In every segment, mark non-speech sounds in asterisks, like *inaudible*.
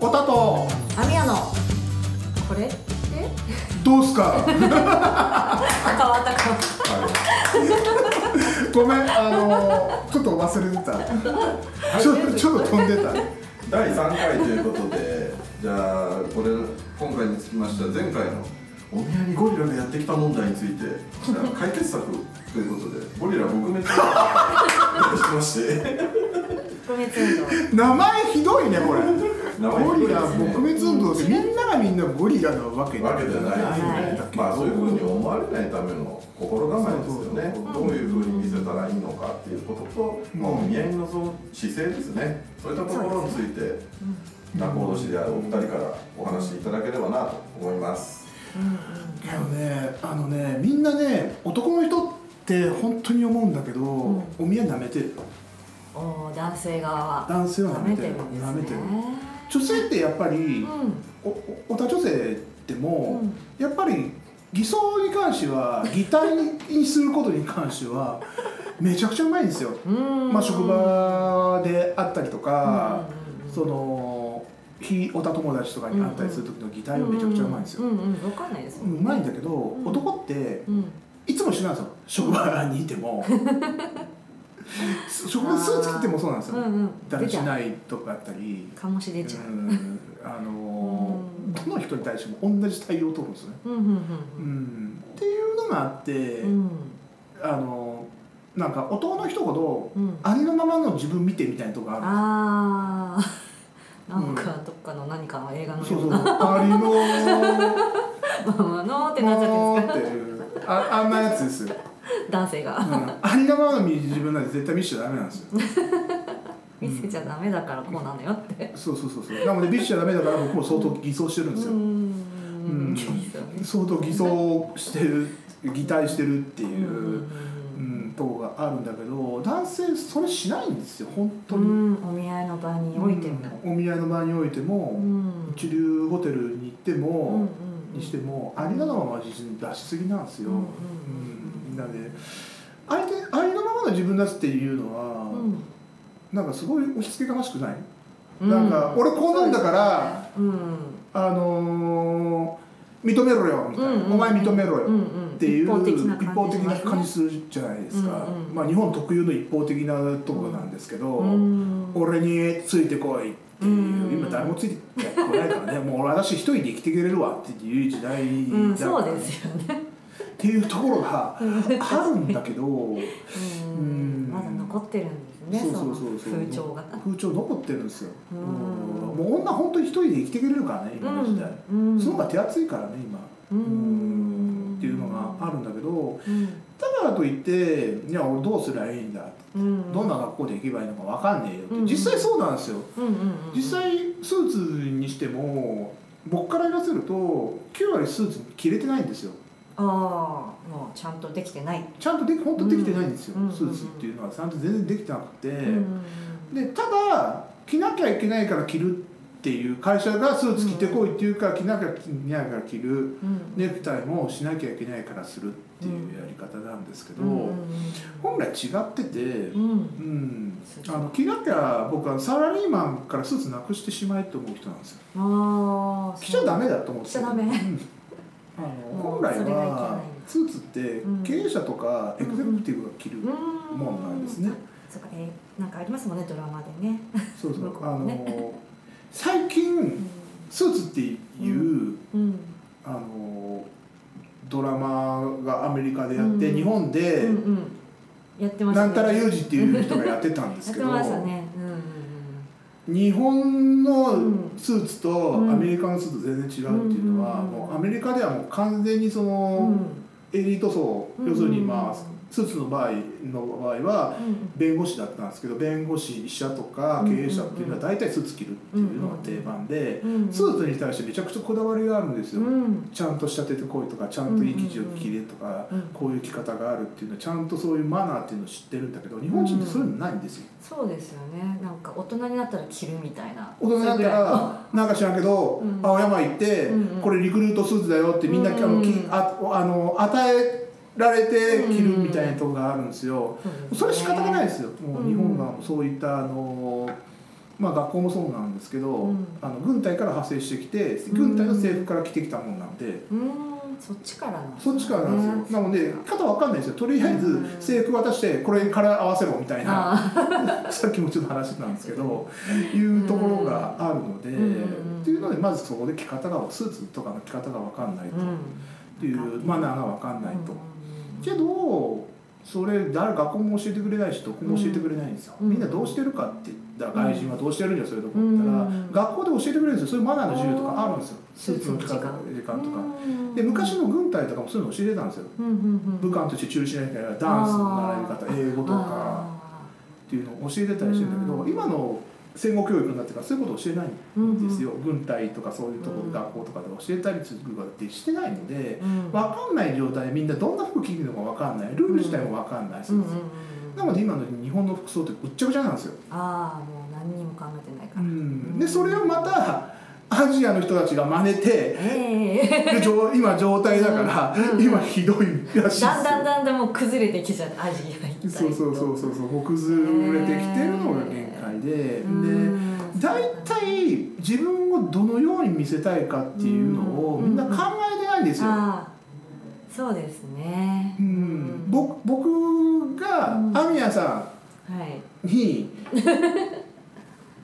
おたと。アミヤの。これえどうすか？変わったか。ごめんあのちょっと忘れてた。ちょちょっと飛んでた。第3回ということでじゃあこれ今回につきましては前回のお宮にゴリラがやってきた問題について解決策ということでゴリラ撲滅をしまして。名前ひどいねこれゴリラ撲滅運動ってみんながみんなゴリラなわけわけじゃないですはいね、まあそういうふうに思われないための心構えですよね。そうどういうふうに見せたらいいのかっていうことと、まあ、お見合いのその姿勢ですね。そういったところについて仲人であるお二人からお話しいただければなと思います。けどねあのねみんなね男の人って本当に思うんだけど、ん。お宮舐めてる男性側は。男性は舐めてる。てるんですね。舐めてる女性ってやっぱり、うん。おおおた女性でも、うん。やっぱり偽装に関しては *laughs* 擬態にすることに関してはめちゃくちゃうまいんですよ、うん。まあ、職場であったりとか、うん。その非おた友達とかに会ったりする時の擬態はめちゃくちゃうまいんですよ、うんうん分かんないですうまいんだけど、ん男ってうん。いつも一緒なんですよ。職場にいても *laughs* *laughs* 職場でスーツ着てもそうなんですよ、うんうん。だらしないとかあったり。う醸し出ちゃう。うん。あのうん。どの人に対しても同じ対応を取るんですよね、うんうんうんうん。っていうのがあって、うん。あのなんか男の人ほどうん。ありのままの自分見てみたいなとこがあるああなんかどっかの何かの映画のそうそう。ありの *laughs* ままのってなっちゃってああんなやつですよ、男性が。うん、ありのままの自分なんて絶対見せちゃダメなんですよ。*laughs* 見せちゃダメだからこうなのよって。そうそうそうそう。なので見せちゃダメだから僕も相当偽装してるんですよ、うん。相当偽装してる擬態してるっていうう、ん。うん、とこがあるんだけど男性それしないんですよ本当に、うん。お見合いの場においても。うん。お見合いの場においても、うん。一流ホテルに行ってうんも、うん。にしてもありのままは実に出しすぎなんですよ、うんうん。うんなので相手ありのままの自分だっていうのは、うん。なんかすごい押し付けがましくない、うん。なんか俺こうなんだから、うん。あのー認めろよみたいな、うんうんお前認めろよ、うんうん。っていう一方的な一方的な感感じじするじゃないですか、うん。うんまあ日本特有の一方的なところなんですけど、うん。俺についてこいっていう、うん。今誰もついてこないからね。もう俺私一人で生きていけれるわっていう時代うんそうですよねっていうところがあるんだけどうん。まだ残ってるんですねそうそうそうそう。風潮が。風潮残ってるんですよ、うん。もう女本当に一人で生きていけれるからね今の時代、うん。その方が手厚いからね今。うん。っていうのがあるんだけどうん。だからといっていや俺どうすりゃいいんだうん。どんな学校で行けばいいのか分かんねえよって、うん。実際そうなんですよ。うんうんうん実際スーツにしても僕から言わせると9割スーツ着れてないんですよああもうちゃんとできてない。ちゃんとでき本当できてないんですよ、うん。スーツっていうのはちゃんと全然できてなくて、うん。でただ着なきゃいけないから着るっていう会社がスーツ着てこいっていうから着なきゃいけないから着る。うん。ネクタイもしなきゃいけないからするっていうやり方なんですけど、うん。本来違ってて、うん。うん、あの着なきゃ僕はサラリーマンからスーツなくしてしまえと思う人なんですよ。ああ着ちゃダメだと思って着ちゃダメ。うん本来はスーツってうん。経営者とかエグゼクティブが着る、うん。もんなんですね。そうか。えーなんかありますもんねドラマでね。そうそう。*laughs* あの、ね。最近うん。スーツっていう、うん。あのドラマがアメリカでやって、うん。日本で、うんうん。やってましたなんたら裕二っていう人がやってたんですけど。*laughs* ねうん日本のうんスーツとうん。アメリカのスーツ全然違うっていうのは、うん。もうアメリカではもう完全にその、ん。エリート層、うん。要するにまあスーツの場合の場合はうん。弁護士だったんですけど弁護士医者とか経営者っていうのは大体スーツ着るっていうのが定番で、うんスーツに対してめちゃくちゃこだわりがあるんですよ、うん。ちゃんと仕立ててこいとかちゃんといい生地を着れとか、うんこういう着方があるっていうのはちゃんとそういうマナーっていうのを知ってるんだけど日本人ってそういうのないんですよ、そうですよね。なんか大人になったら着るみたいな。大人になったらなんか知らんけど、うん。青山行って、うんうん。これリクルートスーツだよってみんな、うんあのあの与えられて着るみたいなとこがあるんですよ、それ仕方がないですよ。もう日本がそういったあのまあ、学校もそうなんですけど、うん。あの軍隊から派生してきて軍隊の制服から着てきたものなんで、うーん。そっちからなんですそっちからなんですよ、なので肩わかんないですよ。とりあえずうん。制服渡してこれにから合わせろみたいな、あ *laughs* さっきもちょっと話してたんですけど、いうところがあるので、うん。っていうのでまずそこで着方がスーツとかの着方がわかんないと、っていうマナーがわかんないと。うんけどそれ誰学校も教えてくれないしどこも教えてくれないんですよ、うん。みんなどうしてるかって言ったら外人はどうしてるんだよそういうとこ行ったら、うん。学校で教えてくれるんですよ。そういうマナーの授業とかあるんですよ。スーツの着方スーツの時間とか。うん。で昔の軍隊とかもそういうの教えてたんですよ。うん。うんとして中止しなきゃいけないダンスの習い方英語とかあっていうのを教えてたりしてるんだけど、うん。今の戦後教育になってからそういうこと教えないーんですよ、軍隊とかそういうところうんで学校とかで教えたりすることってしてないのでうん。分かんない状態でみんなどんな服着るのか分かんない。ルール自体も分かんないし、うんうんうんなので今の日本の服装ってぐっちゃぐちゃなんですよ、ああもう何にも考えてないから、うん、でそれをまたアジアの人たちが真似てええ。で状今状態だから、うん今ひどいらしいですよ。だんだんだんだんもう崩れてきちゃって味が一体そうそうそうそうそう。崩れてきてるのがで、うん。で大体自分をどのように見せたいかっていうのをうん。みんな考えてないんですよ。そうですね。うん、僕僕がうん。アミヤさはい。んに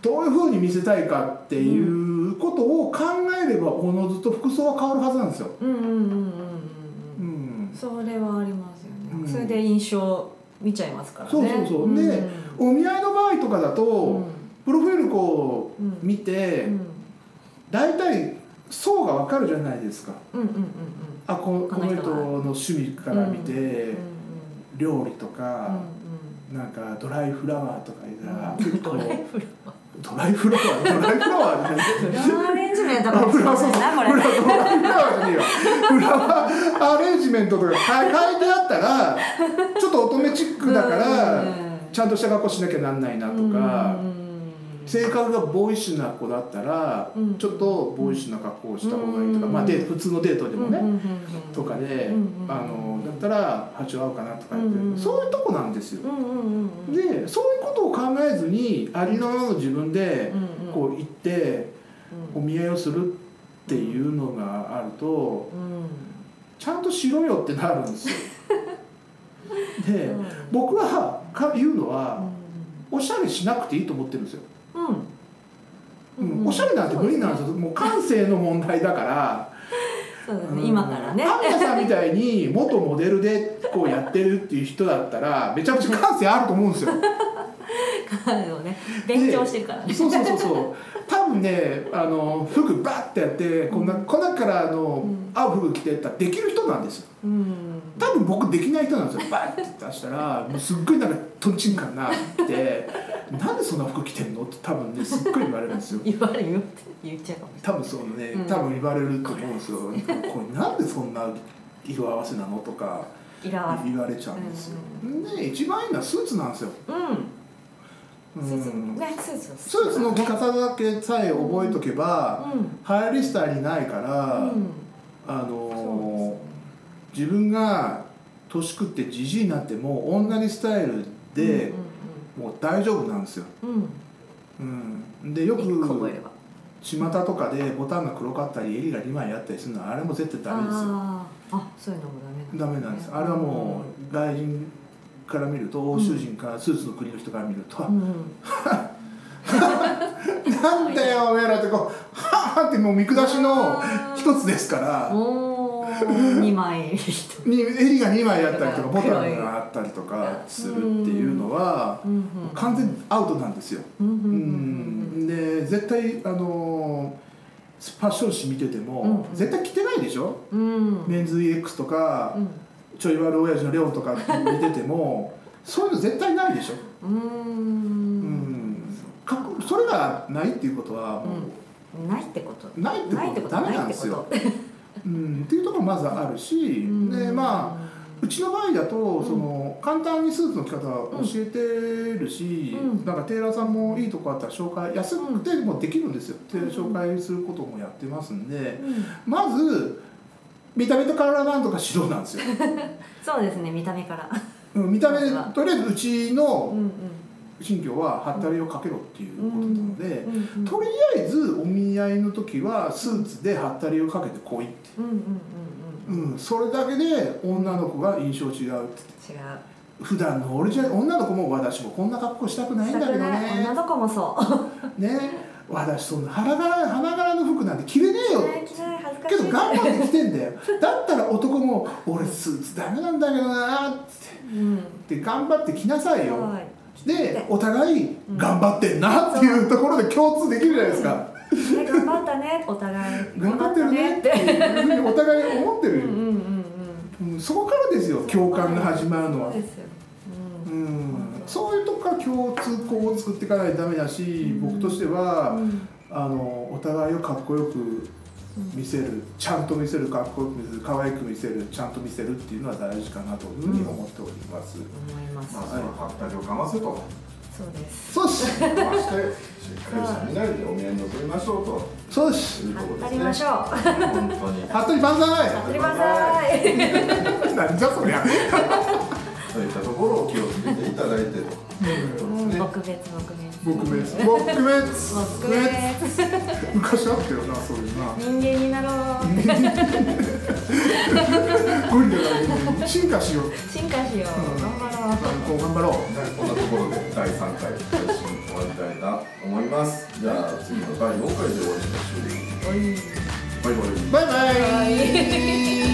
どういうふうに見せたいかっていうことを考えればおのずと服装は変わるはずなんですよ。うんうんうんうんうんううんん、それはありますよね、うん。それで印象見ちゃいますからね。そうそうそう。でお見合いの場合とかだと、うん。プロフィールこうんう見て、うん。大体層がわかるじゃないですか。うんうんうんうん。あここの人この趣味から見て、うん料理とか、うんなんかドライフラワーとか言ったら、うん。結構ドライフラワー。ドライフラワー？じゃない。フラワーアレンジメントあかもしれないなこれアレンジメントとか書いてあったらちょっと乙女チックだから、ちゃんとした格好しなきゃなんないなとか、性格がボーイッシュな子だったら、うん。ちょっとボーイッシュな格好をした方がいいとか、うん。まあデート普通のデートでもね、とかで、あのだったら波長合うかなとかそういうとこなんですよ。でそういうことを考えずにありのままの自分でこう行ってお見合いをするっていうのがあるとうんちゃんとしろよってなるんですよ。*laughs* でうん僕はか言うのはうおしゃれしなくていいと思ってるんですよ。んうんおしゃれなんて無理なんですよ。もう感性の問題だから。そうですねうん今からねパン屋さんみたいに元モデルでこうやってるっていう人だったらめちゃくちゃ感性あると思うんですよ。ね。勉強してるからね。そうそうそうそう。多分ねあの服バッてやってこんなこん中からあの、うん。合う服着てったらできる人なんですよ。うん。多分僕できない人なんですよ。バッて出したらもうすっごいなんかとんちんかんなって。なんでそんな服着てんのって多分ねすっごい言われるんですよ。言われるって言っちゃうかもし多分そうね、うん。多分言われると思うんですよ。これなんでそんな色合わせなのとか言われちゃうんですよ、で一番いいのはスーツなんですよ、うんうんスーツねスーツスーツの着方だけさえ覚えとけば、うん。流行り廃りないから、うん。あのー自分が年食ってじじいになっても同じスタイルで、もう大丈夫なんですよ、うん。でよく一個覚えれば。巷とかでボタンが黒かったり襟が2枚あったりするのはあれも絶対ダメですよ。あそういうのもダメダメなんです。あれはもう外人から見ると欧州人からスーツの国の人から見ると、*laughs* なんだよおめえらってこうはぁってもう見下しの一つですから。おー二枚。に襟が2枚あったりとかボタンがあったりとかするっていうのは完全にアウトなんですよ。で絶対あのファッション誌見てても、うん絶対着てないでしょ？メンズ EX とか、うんちょい悪親父のレオンとか見ててもそういうの絶対ないでしょ。うーん。かそれがないっていうことはもう、ないってこと。ないってここと。とダメなんですよ。ってこうん、っていうところまずあるし、とでまあうちの場合だと、ん。その簡単にスーツの着方を教えてるし、うん。なんかテーラーさんもいいとこあったら紹介安くてもできるんですよ、で紹介することもやってますんでうんまず見た目と体なんとかしろなんですよ、*laughs* そうですね見た目から。うん、見た目とりあえずうちの新居はハッタリをかけろっていうことなので、とりあえずお見合いの時はスーツでハッタリをかけてこいって、うんそれだけで女の子が印象違うって。違う。普段の俺じゃ女の子も私もこんな格好したくないんだけどね。女の子もそう。ね私そんな花柄花柄の服なんて着れねえよけいど頑張って着てんだよ。*laughs* だったら男も俺スーツダメなんだけどなって。うん。で頑張って着なさいよ。はい。でお互い頑張ってんなっていうところで共通できるじゃないですか。ね頑張ったねお互い。頑張ってるねっていうふうにお互い思ってる、うんそこからですよ共感が始まるのは。そうですよううん。んそういうとこから共通項を作っていかないとダメだし、僕としては、うん。あのお互いをかっこよく見せるちゃんと見せるかっこよく見せる可愛く見せるちゃんと見せるっていうのは大事かなというふうに思っております、思います。まずはハッタリをかませと。そうです。そうです。かましてしっかりした身なりでお見合いに臨みましょうとそうですね。りましょう。本当に。服部万歳当たりまさいなんじゃそりゃうんですね撲滅撲滅撲別昔あったよなそういうな。人間になろう。ゴリラが進化しよう。進化しよう。頑張ろう。頑張ろうこんなところで第3回配信終わりたい。なと思い。ますじゃあ次の第4回でお会い。しましょうバイバイバイバイ